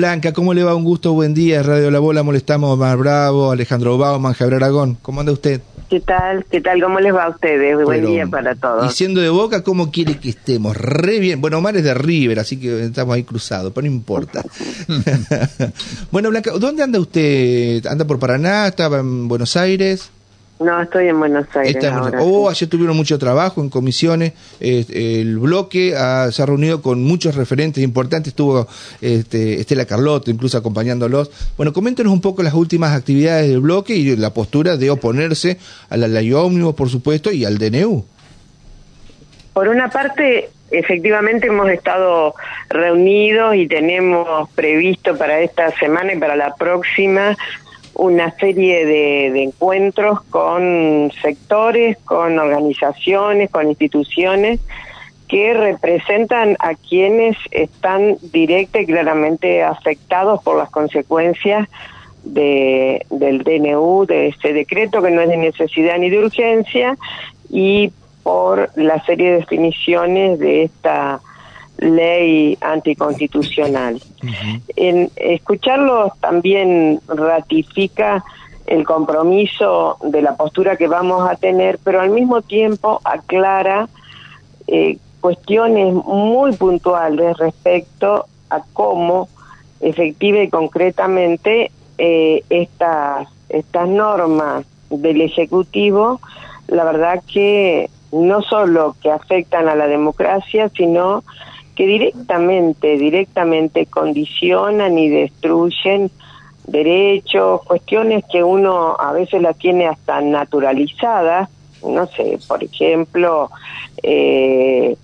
Blanca, ¿cómo le va? Un gusto, buen día. Radio La Bola, molestamos Omar Bravo, Alejandro Bauman, Javier Aragón. ¿Cómo anda usted? ¿Qué tal? ¿Qué tal? ¿Cómo les va a ustedes? buen día para todos. Y siendo de Boca, ¿cómo quiere que estemos? Re bien. Bueno, Omar es de River, así que estamos ahí cruzados, pero no importa. bueno, Blanca, ¿dónde anda usted? ¿Anda por Paraná? ¿Estaba en Buenos Aires? No, estoy en Buenos Aires. ahora, oh, ayer tuvieron mucho trabajo en comisiones. el bloque se ha reunido con muchos referentes importantes. Estuvo este, Estela Carlotto incluso acompañándolos. Bueno, coméntenos un poco las últimas actividades del bloque y la postura de oponerse a la ley ómnibus, por supuesto, y al DNU. Por una parte, efectivamente hemos estado reunidos y tenemos previsto para esta semana y para la próxima una serie de, encuentros con sectores, con organizaciones, con instituciones que representan a quienes están directa y claramente afectados por las consecuencias de, del DNU, de este decreto que no es de necesidad ni de urgencia, y por la serie de definiciones de esta ley anticonstitucional. En escucharlos también ratifica el compromiso de la postura que vamos a tener, pero al mismo tiempo aclara eh, cuestiones muy puntuales respecto a cómo efectiva y concretamente eh, estas, estas normas del Ejecutivo, la verdad que no solo que afectan a la democracia, sino que directamente, directamente condicionan y destruyen derechos, cuestiones que uno a veces las tiene hasta naturalizadas, no sé, por ejemplo, eh,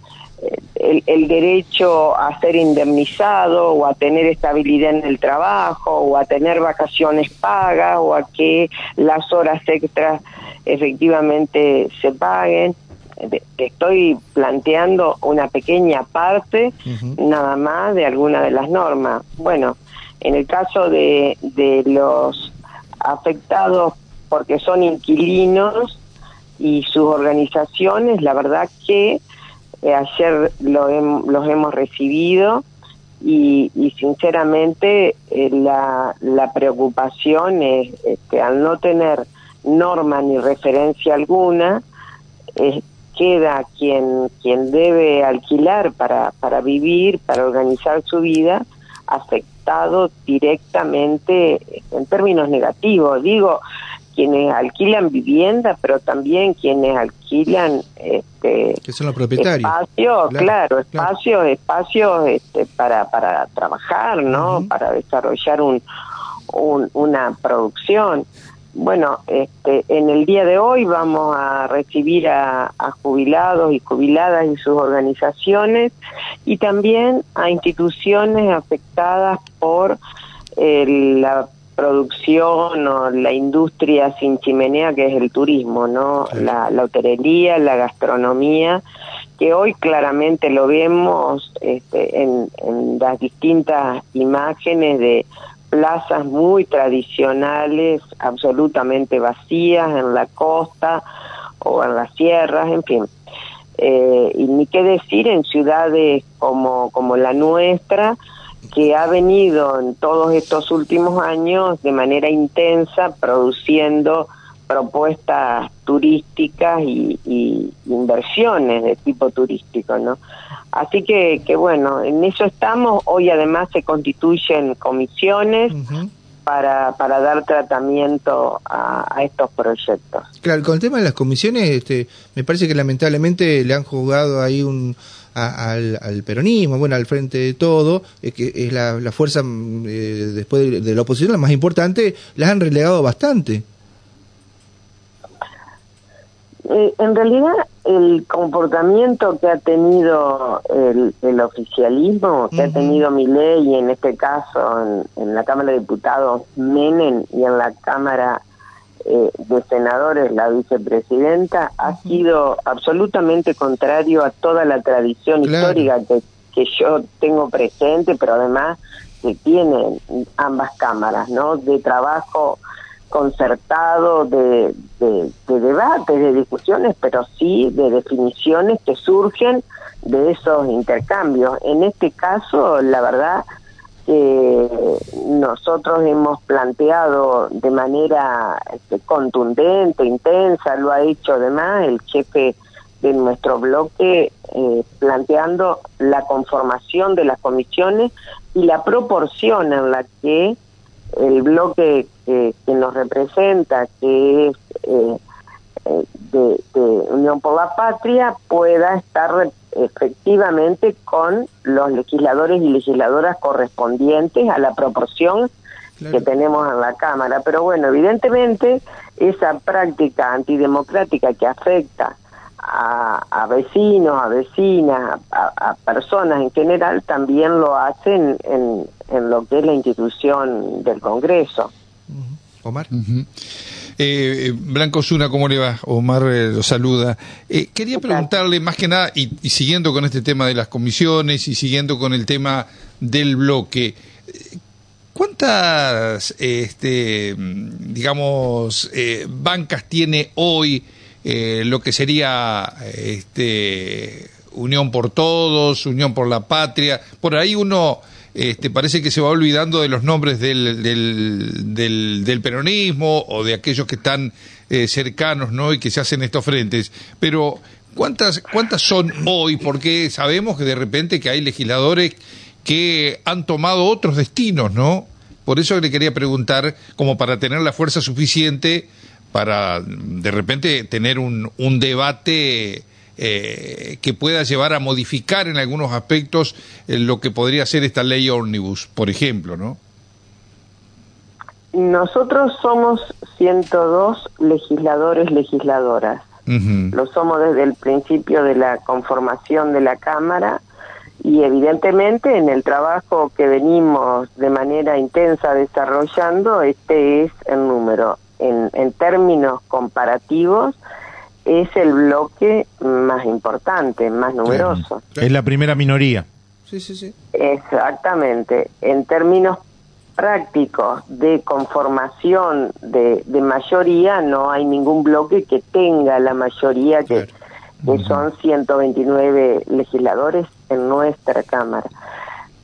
el, derecho a ser indemnizado o a tener estabilidad en el trabajo o a tener vacaciones pagas o a que las horas extras efectivamente se paguen estoy planteando una pequeña parte nada más de alguna de las normas. Bueno, en el caso de, de los afectados porque son inquilinos y sus organizaciones, la verdad que eh, ayer lo los hemos recibido y, y sinceramente eh, la, la preocupación es que al no tener norma ni referencia alguna, queda quien, quien debe alquilar para, para vivir, para organizar su vida, afectado directamente en términos negativos. Digo, quienes alquilan vivienda, pero también quienes alquilan este que son los propietarios. Espacios, claro, espacios, espacios este, para para trabajar, ¿no? Para desarrollar un, un, una producción. Bueno, este, en el día de hoy vamos a recibir a, jubilados y jubiladas y sus organizaciones y también a instituciones afectadas por la producción o la industria sin chimenea que es el turismo, ¿no? La, hotelería, la gastronomía, que hoy claramente lo vemos este, en, en las distintas imágenes de plazas muy tradicionales, absolutamente vacías en la costa o en las sierras, en fin. Eh, y ni qué decir en ciudades como, como la nuestra, que ha venido en todos estos últimos años de manera intensa produciendo propuestas turísticas y, y inversiones de tipo turístico, ¿no? Así que, que bueno, en eso estamos. Hoy además se constituyen comisiones. Para, para dar tratamiento a, estos proyectos. Claro, con el tema de las comisiones, este, me parece que lamentablemente le han jugado ahí un, al, peronismo, bueno, al frente de todo, es que es la, fuerza mm, eh, después de, de, la oposición la más importante, las han relegado bastante. Eh, en realidad, el comportamiento que ha tenido el, oficialismo, que ha tenido mi ley, en este caso en, la Cámara de Diputados Menem y en la Cámara eh, de Senadores la vicepresidenta, ha sido absolutamente contrario a toda la tradición histórica que, que yo tengo presente, pero además que tienen ambas cámaras, ¿no? De trabajo concertado de, de, de debates, de discusiones, pero sí de definiciones que surgen de esos intercambios. En este caso, la verdad que nosotros hemos planteado de manera este, contundente, intensa, lo ha hecho además el jefe de nuestro bloque, eh, planteando la conformación de las comisiones y la proporción en la que el bloque que, nos representa, que es eh, eh, de, Unión por la Patria, pueda estar efectivamente con los legisladores y legisladoras correspondientes a la proporción que tenemos en la Cámara. Pero bueno, evidentemente esa práctica antidemocrática que afecta a, vecinos, a vecinas, a, personas en general, también lo hacen en, en lo que es la institución del Congreso. Omar. Eh, Blanco Zuna, ¿cómo le va? Omar eh, lo saluda. Eh, quería preguntarle, más que nada, y, siguiendo con este tema de las comisiones y siguiendo con el tema del bloque, ¿cuántas, este, digamos, bancas tiene hoy lo que sería este, Unión por Todos, Unión por la Patria? Por ahí uno este, parece que se va olvidando de los nombres del, del, peronismo o de aquellos que están eh, cercanos ¿no? y que se hacen estos frentes. Pero, ¿cuántas, ¿cuántas son hoy? Porque sabemos que de repente que hay legisladores que han tomado otros destinos, ¿no? Por eso le quería preguntar, como para tener la fuerza suficiente para de repente tener un debate eh, que pueda llevar a modificar en algunos aspectos eh, lo que podría ser esta ley ómnibus, por ejemplo, ¿no? Nosotros somos 102 legisladores, legisladoras. Lo somos desde el principio de la conformación de la Cámara y evidentemente en el trabajo que venimos de manera intensa desarrollando, este es el número. En, en términos comparativos, es el bloque más importante, más numeroso. Es la primera minoría. Sí, sí, sí. Exactamente. En términos prácticos de conformación de, mayoría, no hay ningún bloque que tenga la mayoría, que, que son 129 legisladores en nuestra Cámara.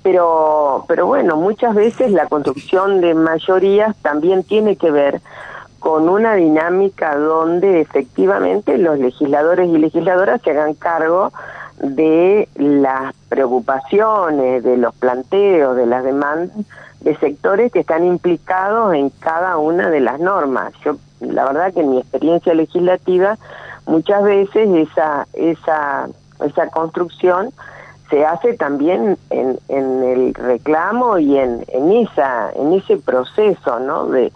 Pero, pero bueno, muchas veces la construcción de mayorías también tiene que ver con una dinámica donde efectivamente los legisladores y legisladoras se hagan cargo de las preocupaciones, de los planteos, de las demandas de sectores que están implicados en cada una de las normas. Yo, la verdad que en mi experiencia legislativa, muchas veces esa, esa, esa construcción se hace también en, en el reclamo y en, en, esa, en ese proceso, ¿no? De,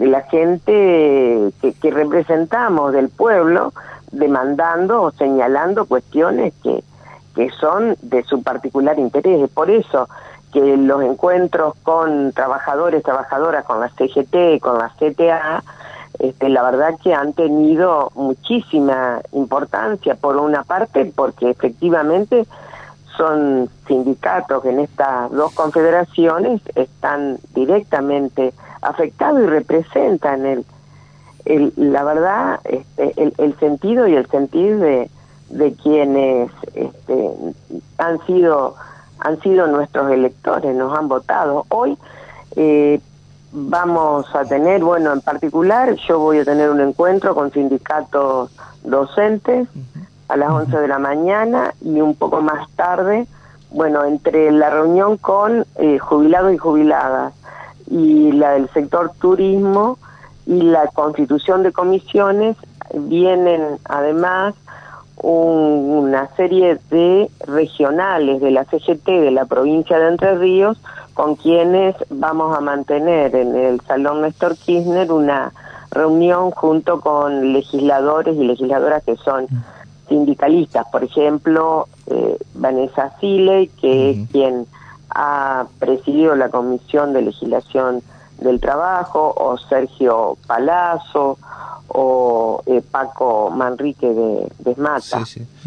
de la gente que, representamos del pueblo demandando o señalando cuestiones que, que son de su particular interés. Por eso que los encuentros con trabajadores, trabajadoras, con la CGT, con la CTA, este, la verdad que han tenido muchísima importancia, por una parte, porque efectivamente son sindicatos que en estas dos confederaciones están directamente afectados y representan el, el la verdad este, el, el, sentido y el sentir de, de quienes este, han sido han sido nuestros electores nos han votado. Hoy eh, vamos a tener bueno en particular yo voy a tener un encuentro con sindicatos docentes a las 11 de la mañana y un poco más tarde, bueno, entre la reunión con eh, jubilados y jubiladas y la del sector turismo y la constitución de comisiones, vienen además una serie de regionales de la CGT de la provincia de Entre Ríos con quienes vamos a mantener en el Salón Néstor Kirchner una reunión junto con legisladores y legisladoras que son sindicalistas, por ejemplo, eh, Vanessa Sile, que es quien ha presidido la Comisión de Legislación del Trabajo, o Sergio Palazzo, o eh, Paco Manrique de, de Mata.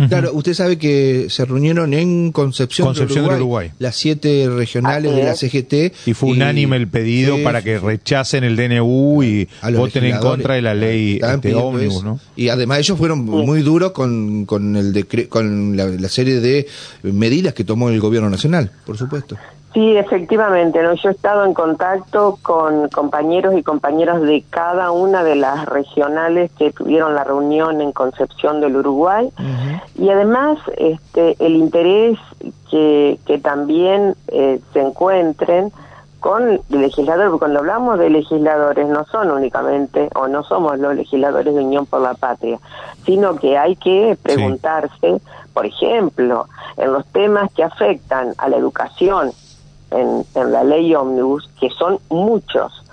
Claro, usted sabe que se reunieron en Concepción, de, Uruguay, las siete regionales de la CGT. Y fue unánime el pedido para que rechacen el DNU y voten en contra de la ley este, ómnibus, ¿no? Y además ellos fueron muy duros con, con, el con la, serie de medidas que tomó el gobierno nacional, por supuesto. Sí, efectivamente, ¿no? yo he estado en contacto con compañeros y compañeras de cada una de las regionales que tuvieron la reunión en Concepción del Uruguay. Y además este, el interés que, que también eh, se encuentren con legisladores, porque cuando hablamos de legisladores no son únicamente, o no somos los legisladores de Unión por la Patria, sino que hay que preguntarse, por ejemplo, en los temas que afectan a la educación, en, en la ley Omnibus, que son muchos,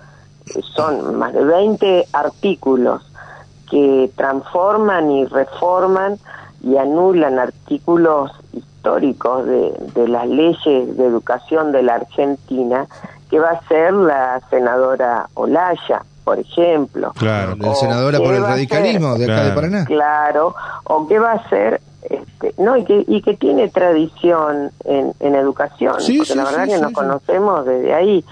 son más de 20 artículos que transforman y reforman y anulan artículos históricos de, de las leyes de educación de la Argentina que va a ser la senadora Olaya, por ejemplo. Claro, la senadora por el radicalismo de acá de Paraná. Claro, o qué va a ser este, no y que y que tiene tradición en, en educación porque la verdad que nos conocemos desde ahí.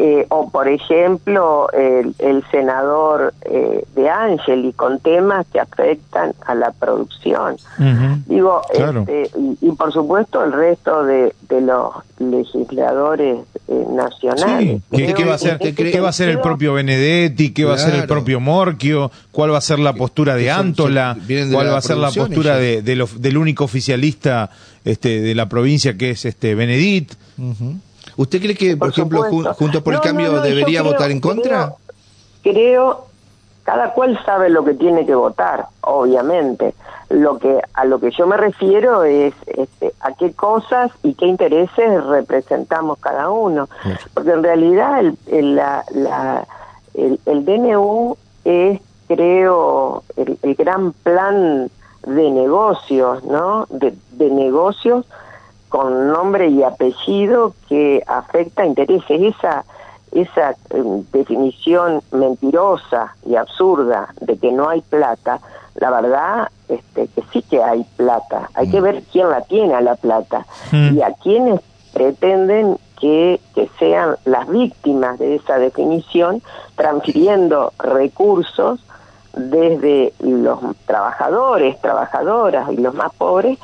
Eh, o por ejemplo el, el senador eh, de Angeli con temas que afectan a la producción. Digo este, y, por supuesto el resto de, de los legisladores eh, nacionales ¿Qué, va a ser qué, va a ser el propio Benedetti qué va a ser el propio Morquio cuál va a ser la postura de Antola cuál va a ser la postura de, del único oficialista este de la provincia que es este Benedit ¿Usted cree que, por, ejemplo, Juntos por el Cambio debería votar en contra? Creo, cada cual sabe lo que tiene que votar, obviamente. Lo que a lo que yo me refiero es este, a qué cosas y qué intereses representamos cada uno, porque en realidad el, el, la, el, el DNU es, creo, el, el, gran plan de negocios, ¿no? De, de negocios con nombre y apellido que afecta intereses. Esa, esa em, definición mentirosa y absurda de que no hay plata, la verdad este, que sí que hay plata. Hay que mm. ver quién la tiene a la plata mm. y a quienes pretenden que, que sean las víctimas de esa definición, transfiriendo recursos desde los trabajadores, trabajadoras y los más pobres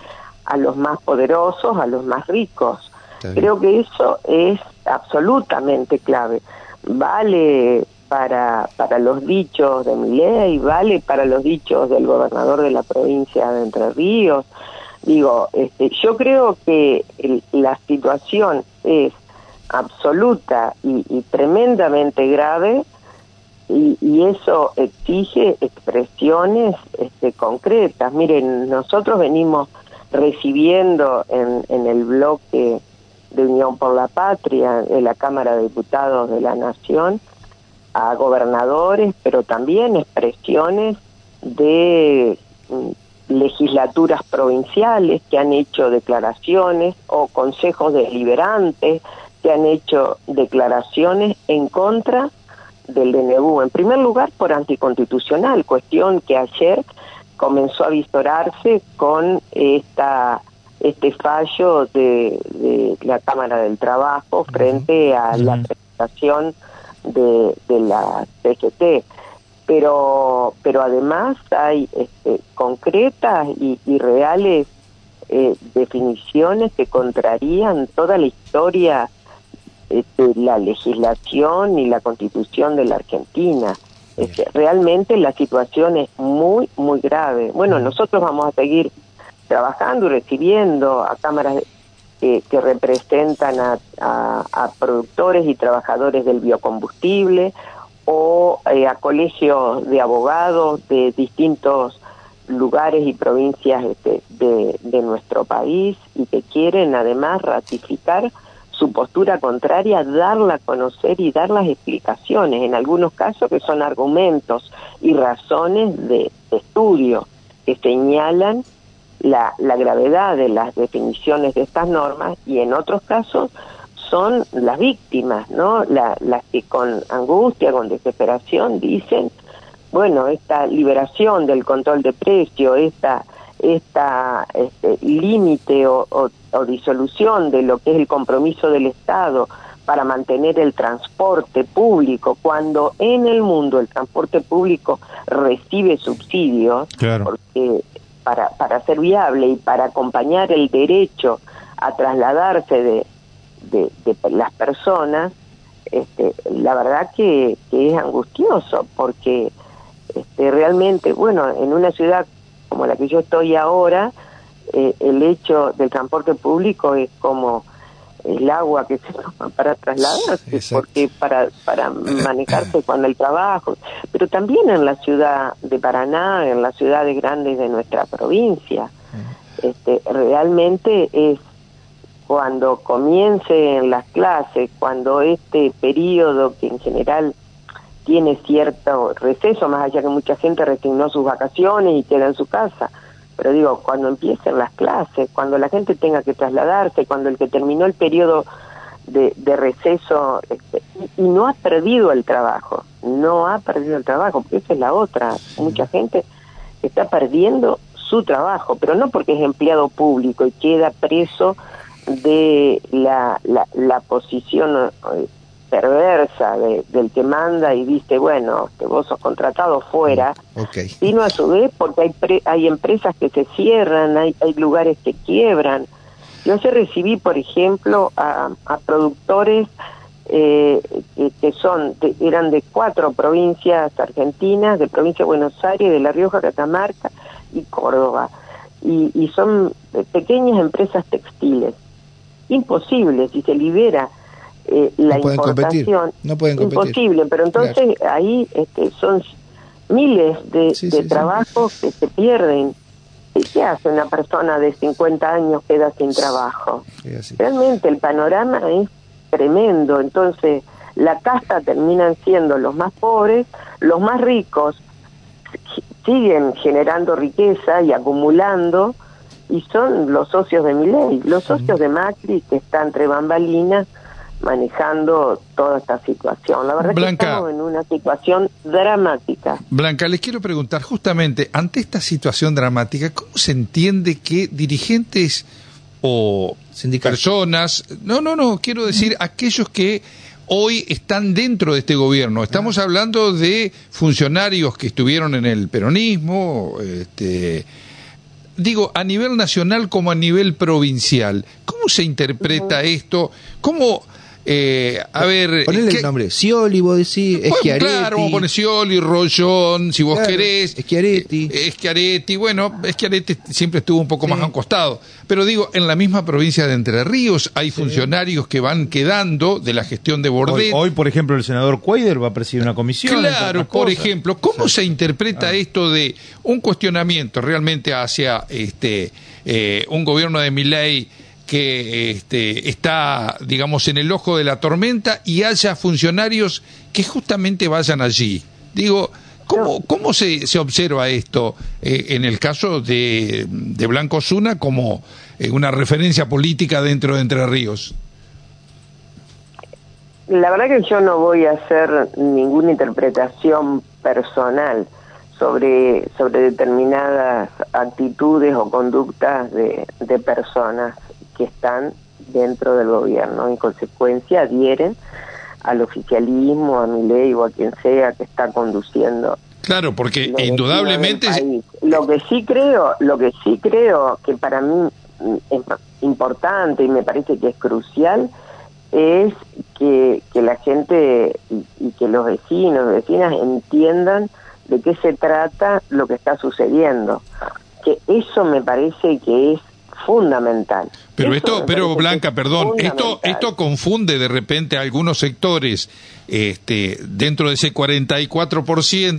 a los más poderosos, a los más ricos. Creo que eso es absolutamente clave. Vale para, para los dichos de ley, vale para los dichos del gobernador de la provincia de Entre Ríos. Digo, este, yo creo que la situación es absoluta y, tremendamente grave y, y, eso exige expresiones este, concretas. Miren, nosotros venimos recibiendo en, en el bloque de Unión por la Patria, en la Cámara de Diputados de la Nación, a gobernadores, pero también expresiones de mm, legislaturas provinciales que han hecho declaraciones o consejos deliberantes que han hecho declaraciones en contra del DNU. En primer lugar, por anticonstitucional, cuestión que ayer comenzó a visorarse con esta este fallo de, la Cámara del Trabajo frente a la presentación de, de la CGT. Pero, pero además hay este, concretas y, reales eh, definiciones que contrarían toda la historia de la legislación y la constitución de la Argentina. Realmente la situación es muy, muy grave. Bueno, nosotros vamos a seguir trabajando y recibiendo a cámaras que representan a, a, productores y trabajadores del biocombustible o eh, a colegios de abogados de distintos lugares y provincias este, de nuestro país y que quieren además ratificar su postura contraria, darla a conocer y dar las explicaciones, en algunos casos que son argumentos y razones de, estudio que señalan la, la gravedad de las definiciones de estas normas y en otros casos son las víctimas, ¿no? La, las que con angustia, con desesperación dicen, bueno, esta liberación del control de precio, esta esta este, límite o, disolución de lo que es el compromiso del Estado para mantener el transporte público, cuando en el mundo el transporte público recibe subsidios, porque para, para ser viable y para acompañar el derecho a trasladarse de, de, las personas, este, la verdad que, es angustioso, porque este, realmente, bueno, en una ciudad como la que yo estoy ahora, eh, el hecho del transporte público es como el agua que se toma para trasladarse, porque para, para manejarse cuando el trabajo, pero también en la ciudad de Paraná, en las ciudades grandes de nuestra provincia. Este, realmente es cuando comiencen las clases, cuando este periodo que en general tiene cierto receso, más allá que mucha gente resignó sus vacaciones y queda en su casa, pero digo, cuando empiecen las clases, cuando la gente tenga que trasladarse, cuando el que terminó el periodo de, receso este, y, no ha perdido el trabajo, no ha perdido el trabajo, porque esa es la otra. Mucha gente está perdiendo su trabajo, pero no porque es empleado público y queda preso de la, la, la posición perversa del que manda y dice, bueno, que vos sos contratado fuera, okay. sino a su vez porque hay, hay empresas que se cierran, hay, hay lugares que quiebran. Yo se recibí, por ejemplo, a, a productores eh, que, son eran de cuatro provincias argentinas, de provincia de Buenos Aires, de La Rioja, Catamarca y Córdoba. Y, y son pequeñas empresas textiles. Imposible, si se libera eh, la importación. No pueden competir. Imposible, pero entonces ahí este, son miles de, trabajos que se pierden. ¿Y qué hace una persona de 50 años que queda sin trabajo? Realmente el panorama es tremendo. Entonces, la casta terminan siendo los más pobres, los más ricos siguen generando riqueza y acumulando, y son los socios de mi ley, los socios de Macri que están entre bambalinas manejando toda esta situación. La verdad que estamos en una situación dramática. Blanca, les quiero preguntar justamente, ante esta situación dramática, ¿cómo se entiende que dirigentes o personas, no, no, no, quiero decir aquellos que hoy están dentro de este gobierno. Estamos hablando de funcionarios que estuvieron en el peronismo, este, digo, a nivel nacional como a nivel provincial. ¿Cómo se interpreta esto? ¿Cómo eh, a ver. Ponele el nombre. Scioli, vos decís, Schiaretti. Claro, vamos a poner Scioli, Rollón, si vos querés. Schiaretti. Eh, Schiaretti, bueno, Schiaretti siempre estuvo un poco más a un costado. Pero digo, en la misma provincia de Entre Ríos hay funcionarios que van quedando de la gestión de Bordet. Hoy, por ejemplo, el senador Cuader va a presidir una comisión. Claro, por ejemplo, ¿cómo se interpreta ah. esto de un cuestionamiento realmente hacia este eh, un gobierno de Milei? Que este, está, digamos, en el ojo de la tormenta y haya funcionarios que justamente vayan allí. Digo, ¿cómo, cómo se, se observa esto eh, en el caso de, de Blanco Zuna como eh, una referencia política dentro de Entre Ríos? La verdad que yo no voy a hacer ninguna interpretación personal sobre, sobre determinadas actitudes o conductas de, de personas que están dentro del gobierno. En consecuencia, adhieren al oficialismo, a mi ley o a quien sea que está conduciendo. Claro, porque indudablemente lo que sí creo, lo que sí creo que para mí es importante y me parece que es crucial es que, que la gente y, y que los vecinos, vecinas entiendan de qué se trata lo que está sucediendo. Que eso me parece que es fundamental. Pero esto, pero Blanca, perdón, esto esto confunde de repente a algunos sectores este dentro de ese 44%,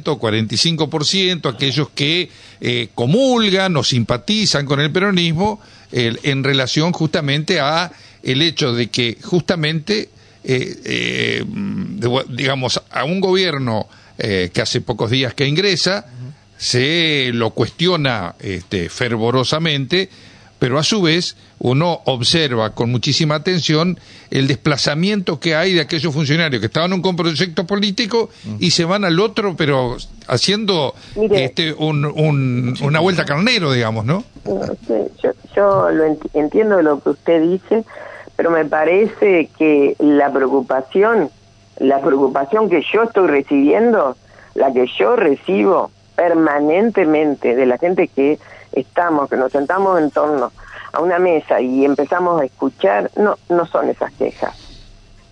45%, aquellos que eh, comulgan o simpatizan con el peronismo en relación justamente a el hecho de que justamente eh, eh, digamos a un gobierno que hace pocos días que ingresa se lo cuestiona este, fervorosamente pero a su vez uno observa con muchísima atención el desplazamiento que hay de aquellos funcionarios que estaban en un proyecto político y se van al otro, pero haciendo este, una vuelta carnero, digamos, ¿no? Yo, yo lo entiendo lo que usted dice, pero me parece que la preocupación, la preocupación que yo estoy recibiendo, la que yo recibo permanentemente de la gente que estamos, que nos sentamos en torno a una mesa y empezamos a escuchar, no, no son esas quejas.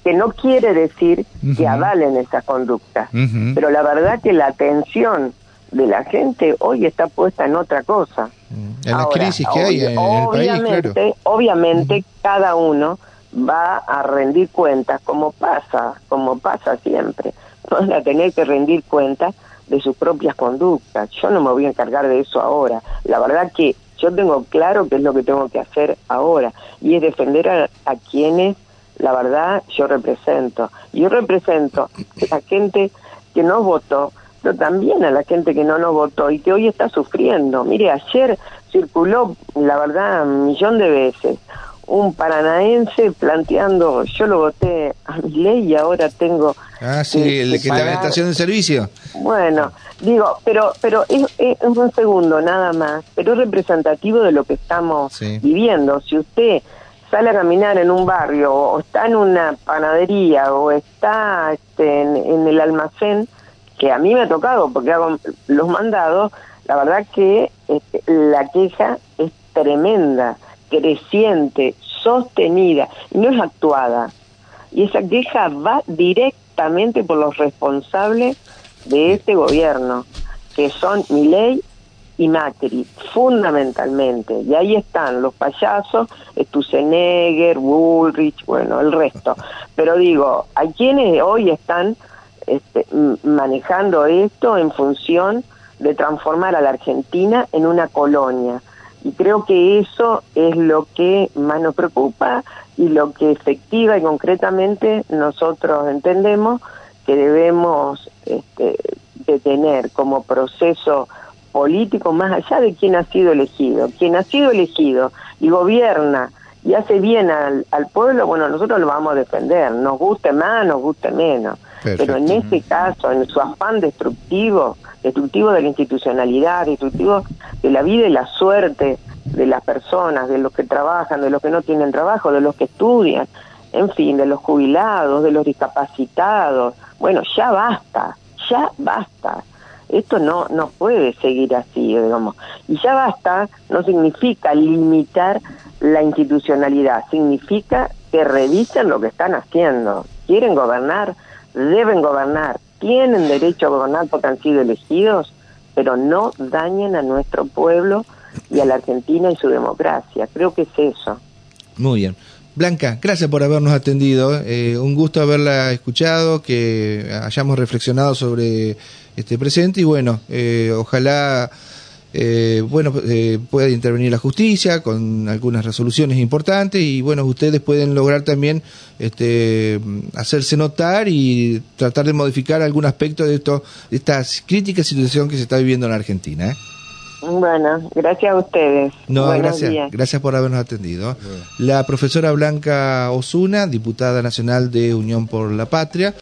Que no quiere decir que avalen esas conductas, pero la verdad que la atención de la gente hoy está puesta en otra cosa. En la crisis que hay en el país, Obviamente, cada uno va a rendir cuentas, como pasa, como pasa siempre. Van a tener que rendir cuentas de sus propias conductas. Yo no me voy a encargar de eso ahora. La verdad que yo tengo claro qué es lo que tengo que hacer ahora y es defender a, quienes, la verdad, yo represento. Yo represento a la gente que no votó, pero también a la gente que no nos votó y que hoy está sufriendo. Mire, ayer circuló, la verdad, un millón de veces un paranaense planteando, yo lo voté a mi ley y ahora tengo... Ah, sí, el que la estación de servicio. Bueno, digo, pero pero es, un segundo nada más, pero es representativo de lo que estamos viviendo. Si usted sale a caminar en un barrio o está en una panadería o está este, en, el almacén, que a mí me ha tocado porque hago los mandados, la verdad que este, la queja es tremenda creciente, sostenida, no es actuada. Y esa queja va directamente por los responsables de este gobierno, que son Milei y Macri, fundamentalmente. Y ahí están los payasos, Stusenegger, Bullrich, bueno, el resto. Pero digo, hay quienes hoy están este, manejando esto en función de transformar a la Argentina en una colonia y creo que eso es lo que más nos preocupa y lo que efectiva y concretamente nosotros entendemos que debemos este, de como proceso político más allá de quién ha sido elegido. Quien ha sido elegido y gobierna y hace bien al, al pueblo, bueno, nosotros lo vamos a defender, nos guste más, nos guste menos. Pero en este caso, en su afán destructivo, destructivo de la institucionalidad, destructivo de la vida y la suerte de las personas, de los que trabajan, de los que no tienen trabajo, de los que estudian, en fin, de los jubilados, de los discapacitados. Bueno, ya basta, ya basta. Esto no, no puede seguir así, digamos. Y ya basta no significa limitar la institucionalidad, significa que revisen lo que están haciendo. Quieren gobernar, deben gobernar, tienen derecho a gobernar porque han sido elegidos, pero no dañen a nuestro pueblo y a la Argentina y su democracia. Creo que es eso. Muy bien. Blanca, gracias por habernos atendido. Eh, un gusto haberla escuchado, que hayamos reflexionado sobre este presente y bueno, eh, ojalá eh, bueno, eh, puede intervenir la justicia con algunas resoluciones importantes y bueno, ustedes pueden lograr también este, hacerse notar y tratar de modificar algún aspecto de, esto, de esta crítica situación que se está viviendo en la Argentina. ¿eh? Bueno, gracias a ustedes. No, gracias. Gracias por habernos atendido. La profesora Blanca Osuna, diputada nacional de Unión por la Patria.